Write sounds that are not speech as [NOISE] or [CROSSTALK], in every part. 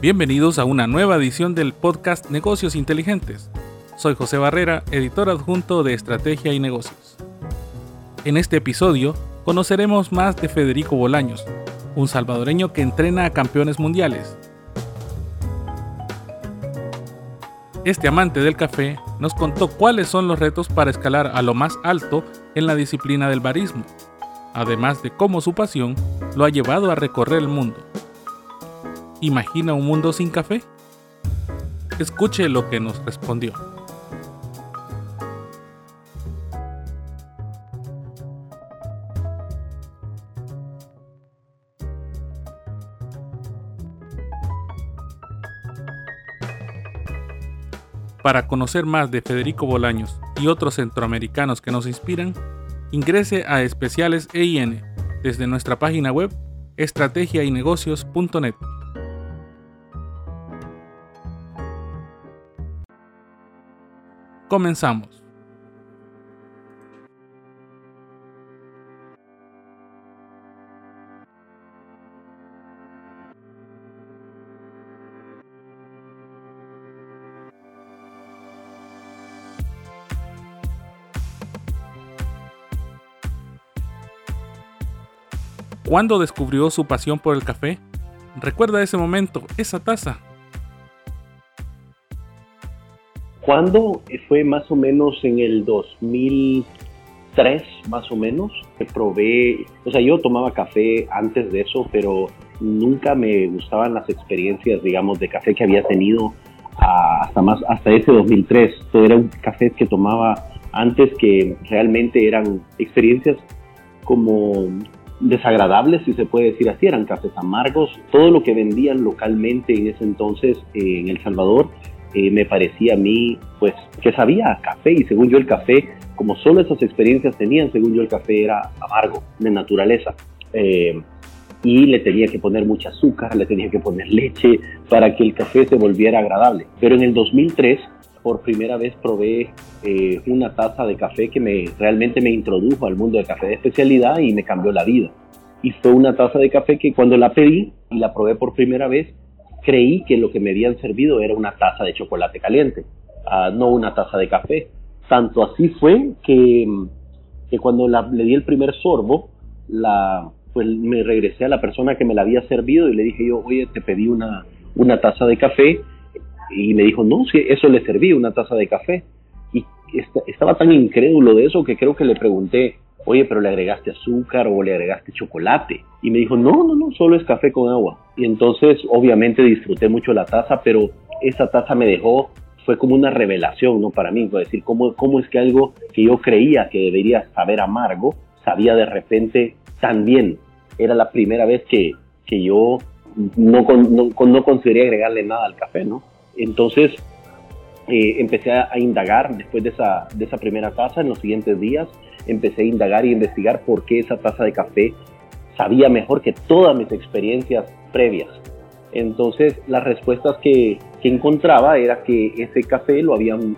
Bienvenidos a una nueva edición del podcast Negocios Inteligentes. Soy José Barrera, editor adjunto de Estrategia y Negocios. En este episodio conoceremos más de Federico Bolaños, un salvadoreño que entrena a campeones mundiales. Este amante del café nos contó cuáles son los retos para escalar a lo más alto en la disciplina del barismo, además de cómo su pasión lo ha llevado a recorrer el mundo. ¿Imagina un mundo sin café? Escuche lo que nos respondió. Para conocer más de Federico Bolaños y otros centroamericanos que nos inspiran, ingrese a Especiales EIN desde nuestra página web estrategiaynegocios.net. Comenzamos. ¿Cuándo descubrió su pasión por el café? ¿Recuerda ese momento, esa taza? ¿Cuándo? Fue más o menos en el 2003, más o menos, que probé, o sea, yo tomaba café antes de eso, pero nunca me gustaban las experiencias, digamos, de café que había tenido hasta más, hasta ese 2003. Todo era un café que tomaba antes que realmente eran experiencias como desagradables, si se puede decir así, eran cafés amargos. Todo lo que vendían localmente en ese entonces eh, en El Salvador eh, me parecía a mí, pues, que sabía café y según yo el café, como solo esas experiencias tenían, según yo el café era amargo, de naturaleza. Eh, y le tenía que poner mucha azúcar, le tenía que poner leche para que el café se volviera agradable. Pero en el 2003, por primera vez probé eh, una taza de café que me, realmente me introdujo al mundo del café de especialidad y me cambió la vida. Y fue una taza de café que cuando la pedí y la probé por primera vez, creí que lo que me habían servido era una taza de chocolate caliente, ah, no una taza de café. Tanto así fue que, cuando le di el primer sorbo, pues me regresé a la persona que me la había servido y le dije yo, oye, te pedí una, una taza de café y me dijo, no, sí, eso le serví, una taza de café. Y estaba tan incrédulo de eso que creo que le pregunté, oye, pero le agregaste azúcar o le agregaste chocolate. Y me dijo, no, no, no, solo es café con agua. Y entonces, obviamente, disfruté mucho la taza, pero esa taza me dejó, fue como una revelación, ¿no? Para mí, decir, ¿cómo, cómo es que algo que yo creía que debería saber amargo, sabía de repente tan bien. Era la primera vez que, que yo no, no, no consideré agregarle nada al café, ¿no? Entonces, eh, empecé a, indagar después de esa, de esa primera taza en los siguientes días empecé a indagar y investigar por qué esa taza de café sabía mejor que todas mis experiencias previas. Entonces las respuestas que, encontraba era que ese café lo habían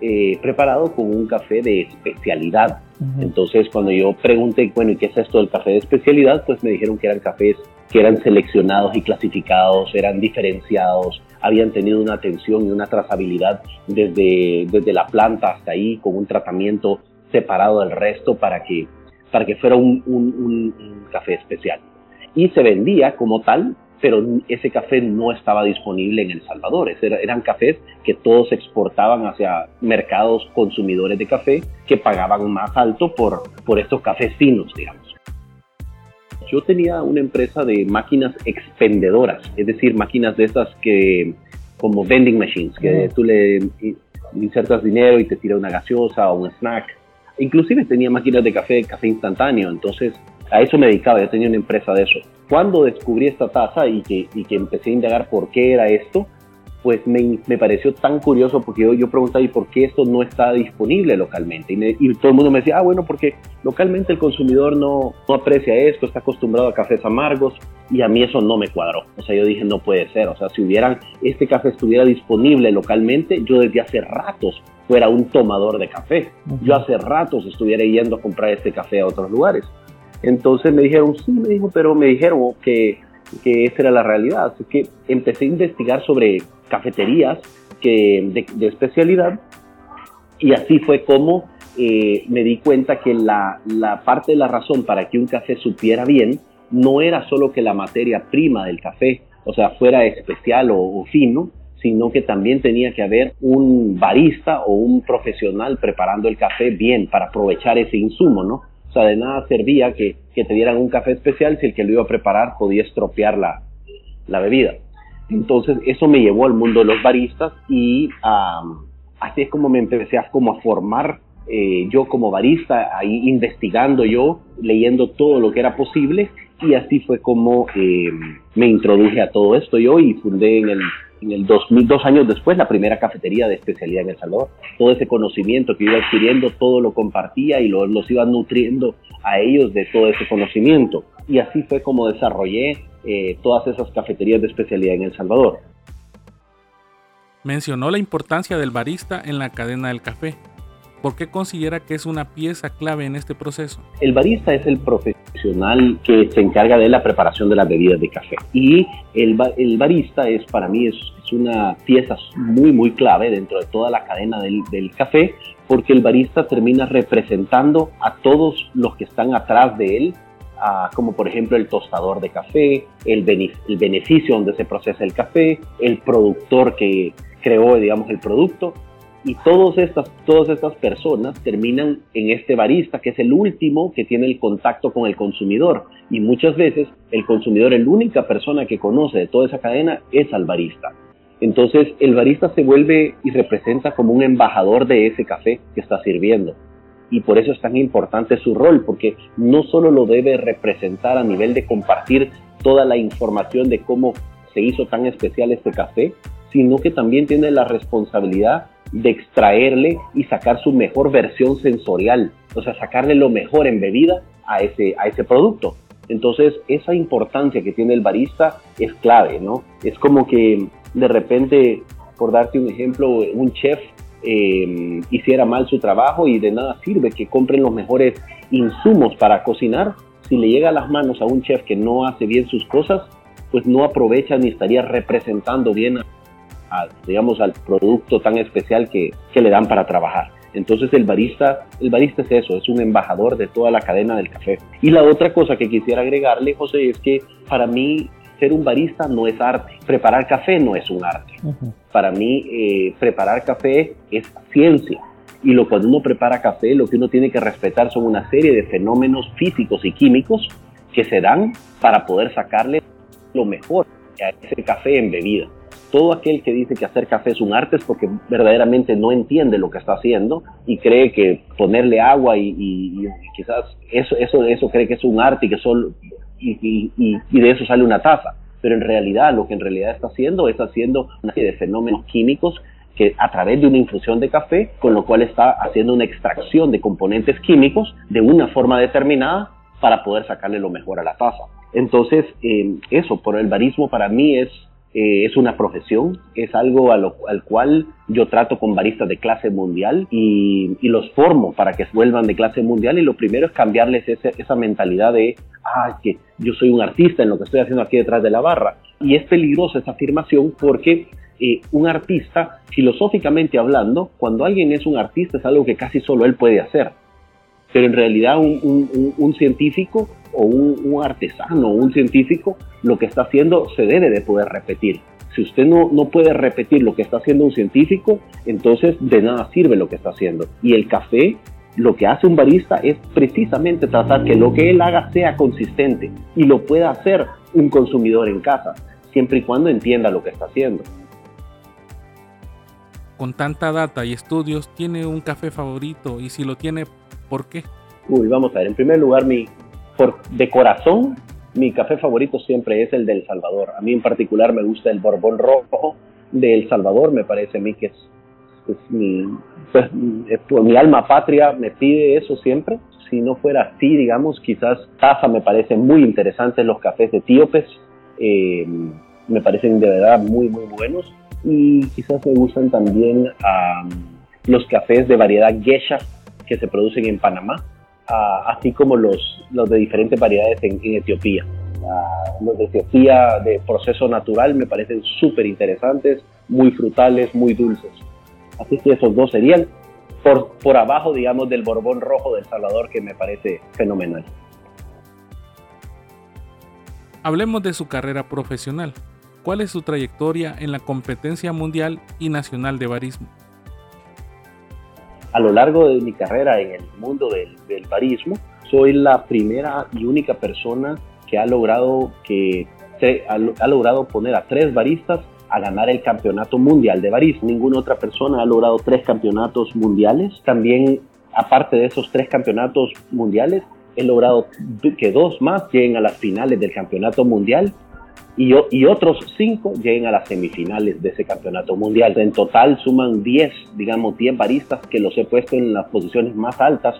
eh, preparado con un café de especialidad. Entonces cuando yo pregunté, bueno, ¿y qué es esto del café de especialidad? Pues me dijeron que eran cafés que eran seleccionados y clasificados, eran diferenciados, habían tenido una atención y una trazabilidad desde, desde la planta hasta ahí, con un tratamiento separado del resto para que, para que fuera un, un, café especial. Y se vendía como tal, pero ese café no estaba disponible en El Salvador. eran cafés que todos exportaban hacia mercados consumidores de café que pagaban más alto por, por estos cafés finos, digamos. Yo tenía una empresa de máquinas expendedoras, es decir, máquinas de estas que, como vending machines, que tú le insertas dinero y te tira una gaseosa o un snack. Inclusive tenía máquinas de café, café instantáneo, entonces a eso me dedicaba, ya tenía una empresa de eso. Cuando descubrí esta taza y que, y que empecé a indagar por qué era esto, pues me, me, pareció tan curioso porque yo, yo preguntaba, ¿y por qué esto no está disponible localmente? Y, todo el mundo me decía, ah, bueno, porque localmente el consumidor no, no, aprecia esto, está acostumbrado a cafés amargos y a mí eso no me cuadró. O sea, yo dije, no puede ser. O sea, si hubieran, este café estuviera disponible localmente, yo desde hace ratos fuera un tomador de café. Yo hace ratos estuviera yendo a comprar este café a otros lugares. Entonces me dijeron, sí, me dijo, pero me dijeron que que esa era la realidad. Así que empecé a investigar sobre cafeterías que, de, especialidad y así fue como eh, me di cuenta que la, la, parte de la razón para que un café supiera bien no era solo que la materia prima del café, o sea, fuera especial o fino, sino que también tenía que haber un barista o un profesional preparando el café bien para aprovechar ese insumo, ¿no? De nada servía que, que te dieran un café especial si el que lo iba a preparar podía estropear la, la bebida. Entonces, eso me llevó al mundo de los baristas y así es como me empecé a, como a formar eh, yo como barista, ahí investigando yo, leyendo todo lo que era posible y así fue como eh, me introduje a todo esto yo y fundé en el en el 2000, dos años después, la primera cafetería de especialidad en El Salvador. Todo ese conocimiento que iba adquiriendo, todo lo compartía y los iba nutriendo a ellos de todo ese conocimiento. Y así fue como desarrollé eh, todas esas cafeterías de especialidad en El Salvador. Mencionó la importancia del barista en la cadena del café. ¿Por qué considera que es una pieza clave en este proceso? El barista es el profesional que se encarga de la preparación de las bebidas de café. Y el, barista es para mí es, una pieza muy, muy clave dentro de toda la cadena del, café porque el barista termina representando a todos los que están atrás de él como por ejemplo el tostador de café, el, beneficio donde se procesa el café, el productor que creó, digamos, el producto y todas estas, todas estas personas terminan en este barista, que es el último que tiene el contacto con el consumidor. Y muchas veces el consumidor, la única persona que conoce de toda esa cadena, es al barista. Entonces el barista se vuelve y representa como un embajador de ese café que está sirviendo. Y por eso es tan importante su rol, porque no solo lo debe representar a nivel de compartir toda la información de cómo se hizo tan especial este café, sino que también tiene la responsabilidad de extraerle y sacar su mejor versión sensorial, o sea, sacarle lo mejor en bebida a ese, a ese producto. Entonces, esa importancia que tiene el barista es clave, ¿no? Es como que de repente, por darte un ejemplo, un chef eh, hiciera mal su trabajo y de nada sirve que compren los mejores insumos para cocinar. Si le llega a las manos a un chef que no hace bien sus cosas, pues no aprovecha ni estaría representando bien digamos, al producto tan especial que, que le dan para trabajar. Entonces el barista, el barista es eso, es un embajador de toda la cadena del café. Y la otra cosa que quisiera agregarle, José, es que para mí ser un barista no es arte, preparar café no es un arte. Para mí eh, preparar café es ciencia. Y lo cuando uno prepara café, lo que uno tiene que respetar son una serie de fenómenos físicos y químicos que se dan para poder sacarle lo mejor a ese café en bebida todo aquel que dice que hacer café es un arte es porque verdaderamente no entiende lo que está haciendo y cree que ponerle agua y, quizás eso, eso, eso cree que es un arte y que son, y, y, de eso sale una taza. Pero en realidad lo que en realidad está haciendo es haciendo una serie de fenómenos químicos que a través de una infusión de café, con lo cual está haciendo una extracción de componentes químicos de una forma determinada para poder sacarle lo mejor a la taza. Entonces, eh, eso, por el barismo para mí es eh, es una profesión, es algo al cual yo trato con baristas de clase mundial y, los formo para que vuelvan de clase mundial y lo primero es cambiarles esa mentalidad de, ah, que yo soy un artista en lo que estoy haciendo aquí detrás de la barra. Y es peligrosa esa afirmación porque eh, un artista, filosóficamente hablando, cuando alguien es un artista es algo que casi solo él puede hacer. Pero en realidad un científico o un, artesano o un científico, lo que está haciendo se debe de poder repetir. Si usted no, no puede repetir lo que está haciendo un científico, entonces de nada sirve lo que está haciendo. Y el café, lo que hace un barista es precisamente tratar que lo que él haga sea consistente y lo pueda hacer un consumidor en casa, siempre y cuando entienda lo que está haciendo. Con tanta data y estudios, ¿tiene un café favorito? Y si lo tiene, ¿por qué? Uy, vamos a ver. En primer lugar, mi, por, de corazón, mi café favorito siempre es el del Salvador. A mí en particular me gusta el Borbón Rojo de El Salvador, me parece a mí que es, mi, pues, mi alma patria me pide eso siempre. Si no fuera así, digamos, quizás Taza me parece muy interesante los cafés etíopes, eh, me parecen de verdad muy, muy buenos. Y quizás me gustan también los cafés de variedad geisha que se producen en Panamá así como los, los de diferentes variedades en, Etiopía. los de Etiopía de proceso natural me parecen súper interesantes, muy frutales, muy dulces. Así que esos dos serían por, por abajo, digamos, del Borbón Rojo del Salvador, que me parece fenomenal. Hablemos de su carrera profesional. ¿Cuál es su trayectoria en la competencia mundial y nacional de barismo? A lo largo de mi carrera en el mundo del, del barismo, soy la primera y única persona que ha logrado, que ha, logrado poner a tres baristas a ganar el campeonato mundial de barismo. Ninguna otra persona ha logrado tres campeonatos mundiales. También, aparte de esos tres campeonatos mundiales, he logrado que dos más lleguen a las finales del campeonato mundial y, otros cinco lleguen a las semifinales de ese campeonato mundial. En total suman 10, digamos, 10 baristas que los he puesto en las posiciones más altas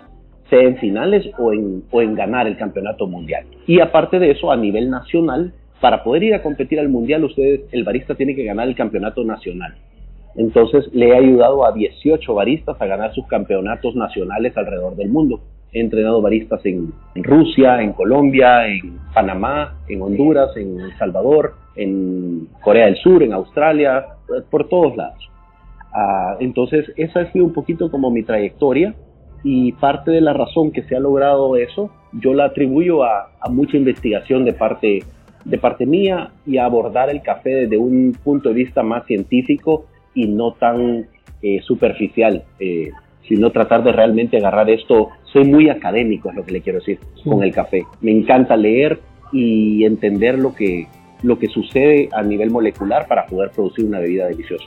sea en finales o en, o en ganar el campeonato mundial. Y aparte de eso, a nivel nacional, para poder ir a competir al mundial, ustedes, el barista tiene que ganar el campeonato nacional. Entonces le he ayudado a 18 baristas a ganar sus campeonatos nacionales alrededor del mundo. He entrenado baristas en, Rusia, en Colombia, en Panamá, en Honduras, en El Salvador, en Corea del Sur, en Australia, por todos lados. Ah, entonces esa ha sido un poquito como mi trayectoria y parte de la razón que se ha logrado eso, yo la atribuyo a, mucha investigación de parte, de parte mía y a abordar el café desde un punto de vista más científico y no tan eh, superficial, eh, sino tratar de realmente agarrar esto. Soy muy académico, es lo que le quiero decir, con el café. Me encanta leer y entender lo que, lo que sucede a nivel molecular para poder producir una bebida deliciosa.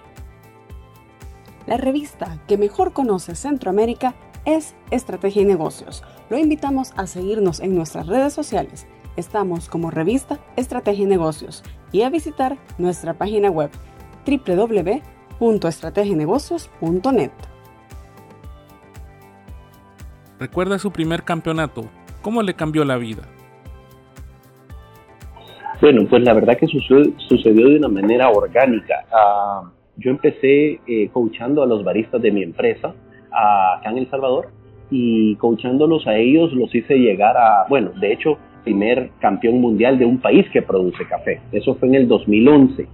La revista que mejor conoce Centroamérica es Estrategia y Negocios. Lo invitamos a seguirnos en nuestras redes sociales. Estamos como revista Estrategia y Negocios y a visitar nuestra página web www.estrategienegocios.net. ¿Recuerda su primer campeonato? ¿Cómo le cambió la vida? Bueno, pues la verdad que sucedió, de una manera orgánica. Ah, yo empecé eh, coachando a los baristas de mi empresa acá en El Salvador y coachándolos a ellos los hice llegar a, bueno, de hecho, primer campeón mundial de un país que produce café. Eso fue en el 2011.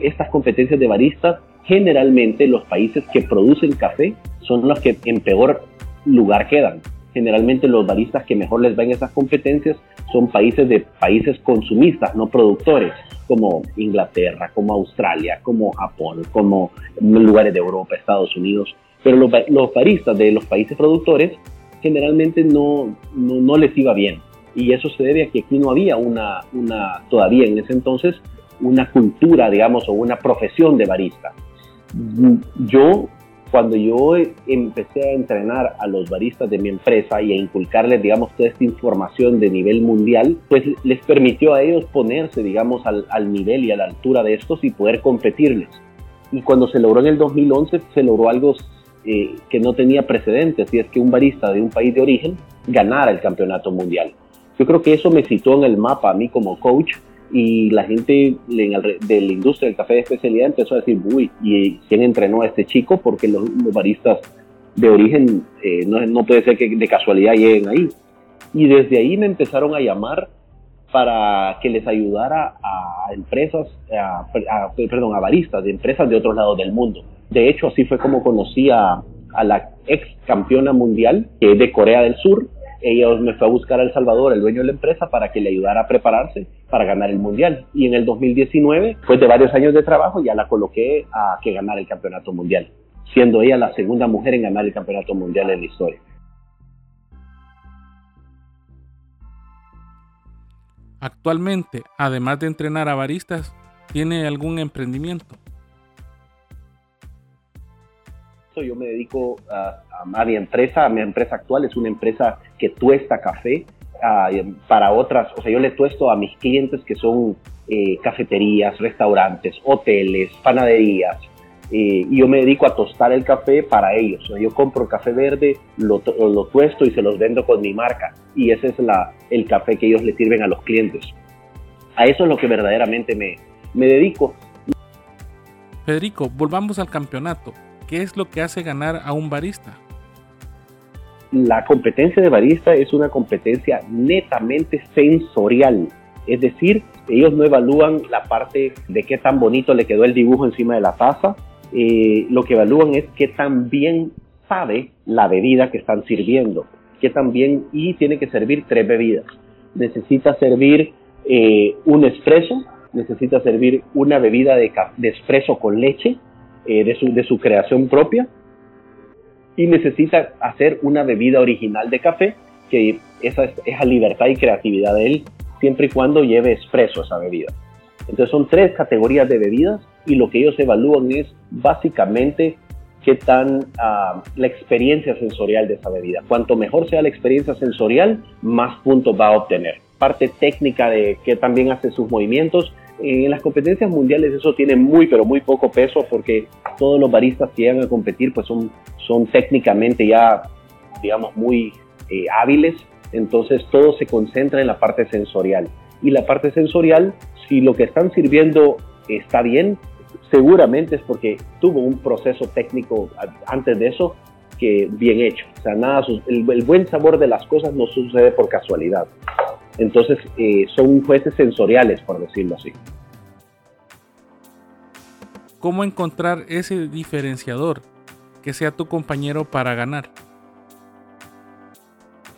estas competencias de baristas, generalmente los países que producen café son los que en peor lugar quedan. Generalmente los baristas que mejor les van esas competencias son países de países consumistas, no productores, como Inglaterra, como Australia, como Japón, como lugares de Europa, Estados Unidos. Pero los, los baristas de los países productores generalmente no, no, les iba bien. Y eso se debe a que aquí no había una, una, todavía en ese entonces, una cultura, digamos, o una profesión de barista. Yo, cuando yo empecé a entrenar a los baristas de mi empresa y a inculcarles, digamos, toda esta información de nivel mundial, pues les permitió a ellos ponerse, digamos, al, al nivel y a la altura de estos y poder competirles. Y cuando se logró en el 2011, se logró algo eh, que no tenía precedentes, y es que un barista de un país de origen ganara el campeonato mundial. Yo creo que eso me citó en el mapa a mí como coach y la gente de la industria del café de especialidad empezó a decir, uy, ¿y quién entrenó a este chico? Porque los, baristas de origen eh, no, puede ser que de casualidad lleguen ahí. Y desde ahí me empezaron a llamar para que les ayudara a empresas, perdón, a baristas de empresas de otros lados del mundo. De hecho, así fue como conocí a, la ex campeona mundial, que es de Corea del Sur. Ella me fue a buscar a El Salvador, el dueño de la empresa, para que le ayudara a prepararse para ganar el mundial. Y en el 2019, después de varios años de trabajo, ya la coloqué a que ganara el campeonato mundial, siendo ella la segunda mujer en ganar el campeonato mundial en la historia. Actualmente, además de entrenar a baristas, ¿tiene algún emprendimiento? Yo me dedico a, mi empresa, a mi empresa actual es una empresa que tuesta café para otras, o sea, yo le tuesto a mis clientes que son eh, cafeterías, restaurantes, hoteles, panaderías, eh, y yo me dedico a tostar el café para ellos. yo compro café verde, lo, lo, tuesto y se los vendo con mi marca, y ese es la, el café que ellos le sirven a los clientes. A eso es lo que verdaderamente me, me dedico. Federico, volvamos al campeonato. ¿Qué es lo que hace ganar a un barista? La competencia de barista es una competencia netamente sensorial. Es decir, ellos no evalúan la parte de qué tan bonito le quedó el dibujo encima de la taza, eh, lo que evalúan es qué tan bien sabe la bebida que están sirviendo, qué tan bien, y tiene que servir tres bebidas. Necesita servir eh, un espresso, necesita servir una bebida de, de espresso con leche eh, de, su, de su creación propia, y necesita hacer una bebida original de café, que esa es, esa libertad y creatividad de él, siempre y cuando lleve espresso esa bebida. Entonces son tres categorías de bebidas y lo que ellos evalúan es básicamente qué tan ah, la experiencia sensorial de esa bebida. Cuanto mejor sea la experiencia sensorial, más puntos va a obtener. Parte técnica de qué también hace sus movimientos. En las competencias mundiales eso tiene muy pero muy poco peso porque todos los baristas que llegan a competir pues son son técnicamente ya, digamos, muy eh, hábiles, entonces todo se concentra en la parte sensorial. Y la parte sensorial, si lo que están sirviendo está bien, seguramente es porque tuvo un proceso técnico antes de eso que bien hecho. O sea, nada, el, buen sabor de las cosas no sucede por casualidad. Entonces, eh, son jueces sensoriales, por decirlo así. ¿Cómo encontrar ese diferenciador que sea tu compañero para ganar?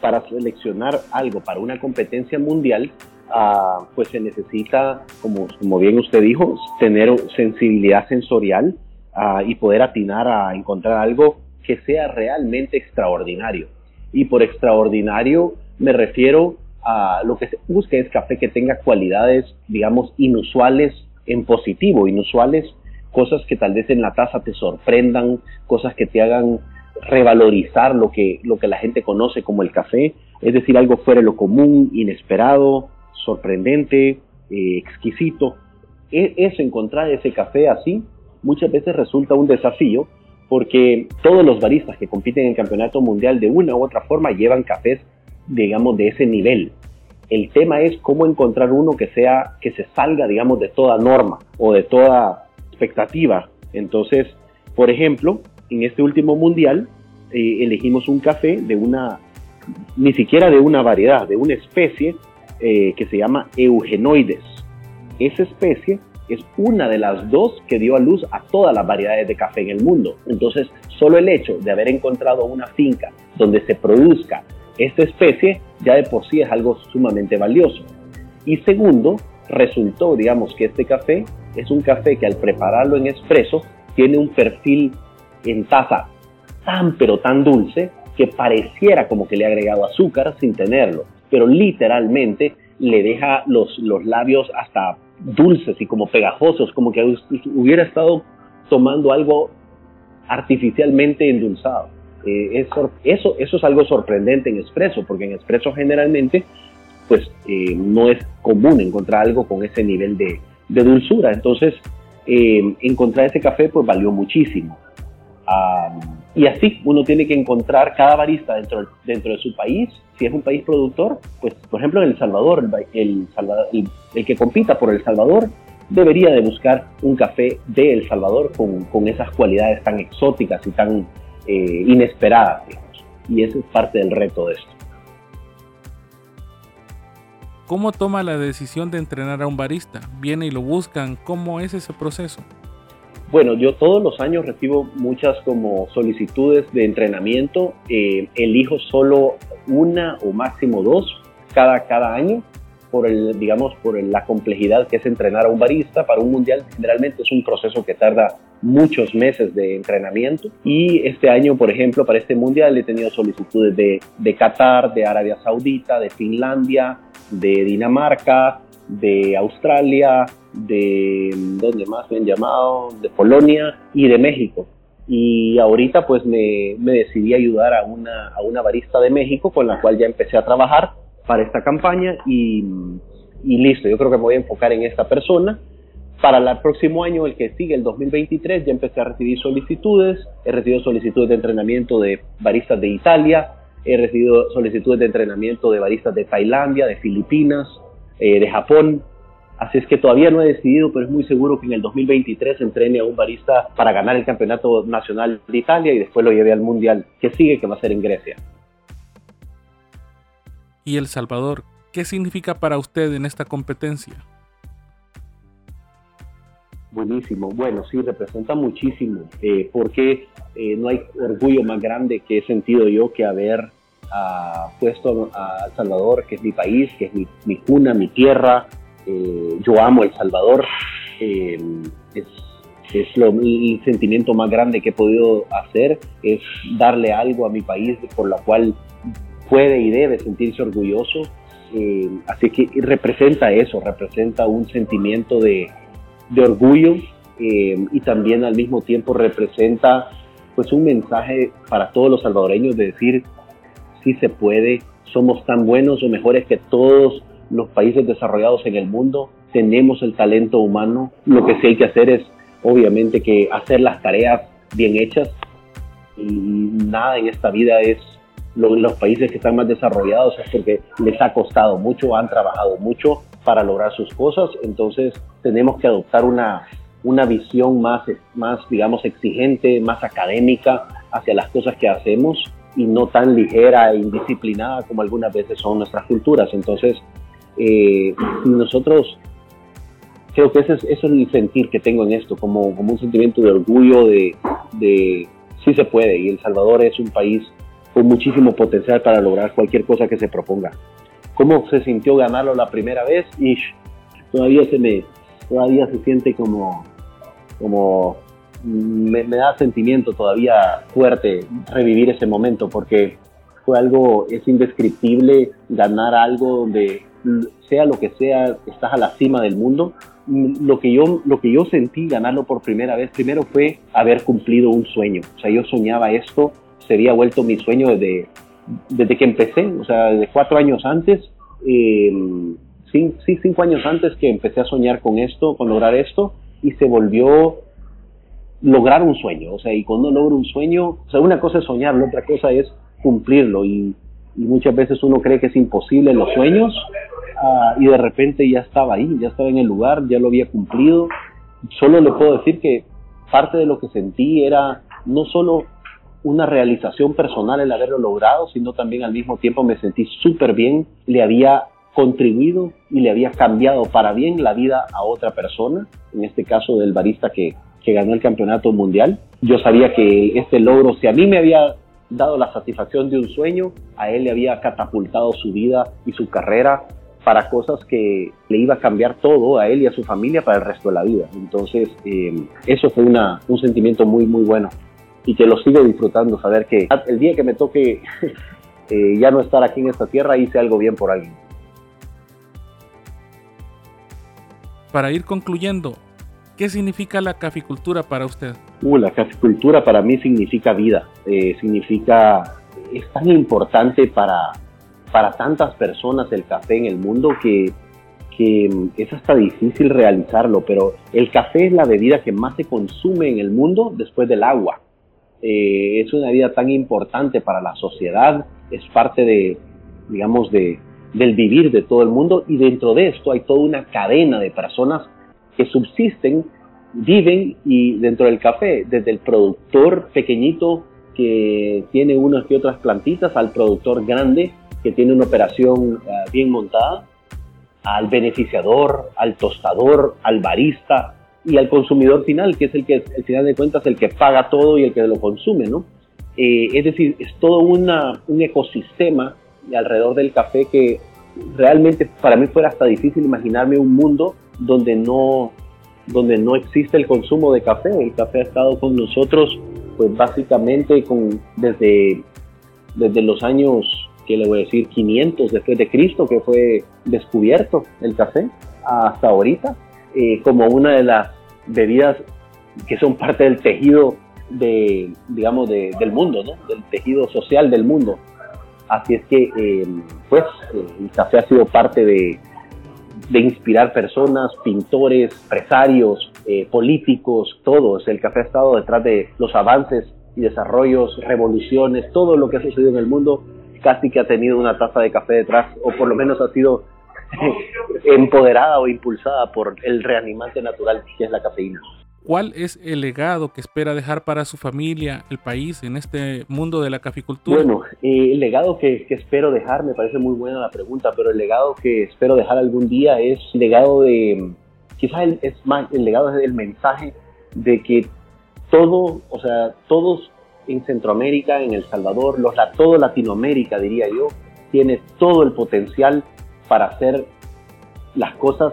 Para seleccionar algo para una competencia mundial, uh, pues se necesita, como, como bien usted dijo, tener sensibilidad sensorial uh, y poder atinar a encontrar algo que sea realmente extraordinario. Y por extraordinario me refiero lo que se busca es café que tenga cualidades, digamos, inusuales en positivo, inusuales cosas que tal vez en la taza te sorprendan, cosas que te hagan revalorizar lo que, lo que la gente conoce como el café, es decir, algo fuera de lo común, inesperado, sorprendente, eh, exquisito. E, eso, encontrar ese café así, muchas veces resulta un desafío porque todos los baristas que compiten en el campeonato mundial de una u otra forma llevan cafés, digamos, de ese nivel. El tema es cómo encontrar uno que sea, que se salga, digamos, de toda norma o de toda expectativa. Entonces, por ejemplo, en este último mundial eh, elegimos un café de una, ni siquiera de una variedad, de una especie eh, que se llama Eugenoides. Esa especie es una de las dos que dio a luz a todas las variedades de café en el mundo. Entonces, solo el hecho de haber encontrado una finca donde se produzca esta especie ya de por sí es algo sumamente valioso. Y segundo, resultó, digamos, que este café es un café que al prepararlo en espresso tiene un perfil en taza tan pero tan dulce que pareciera como que le ha agregado azúcar sin tenerlo, pero literalmente le deja los, los labios hasta dulces y como pegajosos, como que hubiera estado tomando algo artificialmente endulzado. Eh, eso, eso es algo sorprendente en espresso, porque en espresso generalmente pues eh, no es común encontrar algo con ese nivel de, de dulzura. Entonces, eh, encontrar ese café pues valió muchísimo. y así uno tiene que encontrar cada barista dentro, dentro de su país. Si es un país productor, pues por ejemplo en El Salvador, el, el, que compita por El Salvador debería de buscar un café de El Salvador con, con esas cualidades tan exóticas y tan eh, inesperadas. Y ese es parte del reto de esto. ¿Cómo toma la decisión de entrenar a un barista? ¿Viene y lo buscan? ¿Cómo es ese proceso? Bueno, yo todos los años recibo muchas como solicitudes de entrenamiento. Eh, elijo solo una o máximo dos cada, cada año por el, digamos, por la complejidad que es entrenar a un barista para un mundial. Generalmente es un proceso que tarda muchos meses de entrenamiento y este año, por ejemplo, para este mundial he tenido solicitudes de, de Qatar, de Arabia Saudita, de Finlandia, de Dinamarca, de Australia, de ¿dónde más me han llamado? De Polonia y de México. Y ahorita pues me, me decidí ayudar a una, a una barista de México con la cual ya empecé a trabajar para esta campaña y, y listo, yo creo que me voy a enfocar en esta persona. Para el próximo año, el que sigue, el 2023, ya empecé a recibir solicitudes. He recibido solicitudes de entrenamiento de baristas de Italia, he recibido solicitudes de entrenamiento de baristas de Tailandia, de Filipinas, eh, de Japón. Así es que todavía no he decidido, pero es muy seguro que en el 2023 entrene a un barista para ganar el campeonato nacional de Italia y después lo lleve al mundial que sigue, que va a ser en Grecia. ¿Y El Salvador ¿Qué significa para usted en esta competencia? Buenísimo. Bueno, sí, representa muchísimo, eh, porque eh, no hay orgullo más grande que he sentido yo que haber ah, puesto a El Salvador, que es mi país, que es mi, cuna, mi tierra. Eh, yo amo El Salvador. es, es lo, el sentimiento más grande que he podido hacer, es darle algo a mi país por la cual puede y debe sentirse orgulloso. así que representa eso, representa un sentimiento de, de orgullo eh, y también al mismo tiempo representa pues un mensaje para todos los salvadoreños de decir si se puede, somos tan buenos o mejores que todos los países desarrollados en el mundo, tenemos el talento humano, lo que sí hay que hacer es obviamente que hacer las tareas bien hechas y nada en esta vida es los países que están más desarrollados es porque les ha costado mucho, han trabajado mucho para lograr sus cosas, entonces tenemos que adoptar una, una visión más, más, digamos, exigente, más académica hacia las cosas que hacemos y no tan ligera e indisciplinada como algunas veces son nuestras culturas. Entonces, eh, nosotros, creo que ese es, eso es el sentir que tengo en esto, como, como un sentimiento de orgullo de, de sí se puede y El Salvador es un país con muchísimo potencial para lograr cualquier cosa que se proponga. Cómo se sintió ganarlo la primera vez y todavía se me todavía se siente como como me, da sentimiento todavía fuerte revivir ese momento porque fue algo es indescriptible ganar algo donde sea lo que sea estás a la cima del mundo. Lo que yo lo que yo sentí ganarlo por primera vez primero fue haber cumplido un sueño. O sea yo soñaba esto sería vuelto mi sueño desde desde que empecé, o sea, de cuatro años antes, eh, sí, cinco años antes que empecé a soñar con esto, con lograr esto, y se volvió lograr un sueño, o sea, y cuando logro un sueño, o sea, una cosa es soñarlo, otra cosa es cumplirlo, y, muchas veces uno cree que es imposible los sueños, ah, y de repente ya estaba ahí, ya estaba en el lugar, ya lo había cumplido. Solo le puedo decir que parte de lo que sentí era no solo una realización personal el haberlo logrado, sino también al mismo tiempo me sentí súper bien, le había contribuido y le había cambiado para bien la vida a otra persona, en este caso del barista que, que ganó el campeonato mundial. Yo sabía que este logro, si a mí me había dado la satisfacción de un sueño, a él le había catapultado su vida y su carrera para cosas que le iba a cambiar todo a él y a su familia para el resto de la vida. Entonces, eh, eso fue una, un sentimiento muy, muy bueno y que lo sigo disfrutando, saber que el día que me toque [LAUGHS] eh, ya no estar aquí en esta tierra hice algo bien por alguien. Para ir concluyendo, ¿qué significa la caficultura para usted? Uh, la caficultura para mí significa vida, eh, significa, es tan importante para, para tantas personas el café en el mundo que, que es hasta difícil realizarlo, pero el café es la bebida que más se consume en el mundo después del agua. Eh, es una vida tan importante para la sociedad, es parte de, digamos, de, del vivir de todo el mundo y dentro de esto hay toda una cadena de personas que subsisten, viven y dentro del café, desde el productor pequeñito que tiene unas que otras plantitas al productor grande que tiene una operación eh, bien montada, al beneficiador, al tostador, al barista, y al consumidor final, que es el que, al final de cuentas, el que paga todo y el que lo consume, ¿no? Eh, es decir, es todo una, un ecosistema alrededor del café que realmente para mí fuera hasta difícil imaginarme un mundo donde no, donde no existe el consumo de café. El café ha estado con nosotros, pues básicamente con, desde, desde los años, que le voy a decir, 500 después de Cristo, que fue descubierto el café, hasta ahorita. Eh, como una de las bebidas que son parte del tejido de, digamos, del mundo, del tejido social del mundo. Así es que, eh, pues, eh, el café ha sido parte de, de inspirar personas, pintores, empresarios, políticos, todos. El café ha estado detrás de los avances y desarrollos, revoluciones, todo lo que ha sucedido en el mundo, casi que ha tenido una taza de café detrás, o por lo menos ha sido [LAUGHS] empoderada o impulsada por el reanimante natural que es la cafeína. ¿Cuál es el legado que espera dejar para su familia, el país, en este mundo de la caficultura? Bueno, eh, el legado que, espero dejar, me parece muy buena la pregunta, pero el legado que espero dejar algún día es el legado de, quizás es más, el legado es el mensaje de que todo, o sea, todos en Centroamérica, en El Salvador, los, todo Latinoamérica, diría yo, tiene todo el potencial para hacer las cosas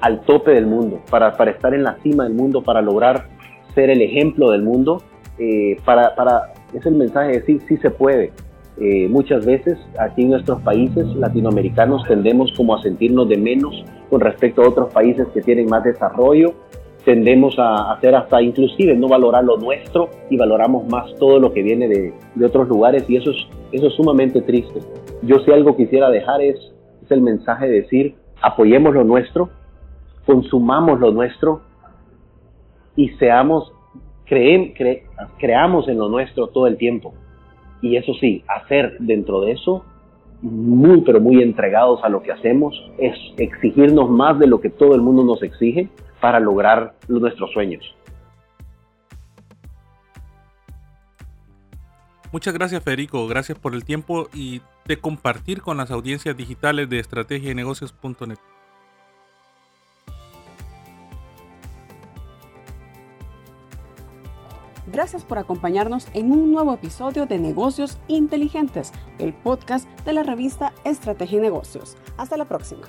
al tope del mundo, para, para estar en la cima del mundo, para lograr ser el ejemplo del mundo, eh, para, para, es el mensaje de decir sí se puede. Eh, muchas veces aquí en nuestros países latinoamericanos tendemos como a sentirnos de menos con respecto a otros países que tienen más desarrollo, tendemos a hacer hasta inclusive no valorar lo nuestro y valoramos más todo lo que viene de, de otros lugares y eso es, eso es sumamente triste. Yo si algo quisiera dejar es, es el mensaje de decir apoyemos lo nuestro, consumamos lo nuestro y seamos, creamos en lo nuestro todo el tiempo. Y eso sí, hacer dentro de eso muy, pero muy entregados a lo que hacemos, es exigirnos más de lo que todo el mundo nos exige para lograr nuestros sueños. Muchas gracias Federico, gracias por el tiempo y de compartir con las audiencias digitales de estrategia y negocios.net. Gracias por acompañarnos en un nuevo episodio de Negocios Inteligentes, el podcast de la revista Estrategia y Negocios. Hasta la próxima.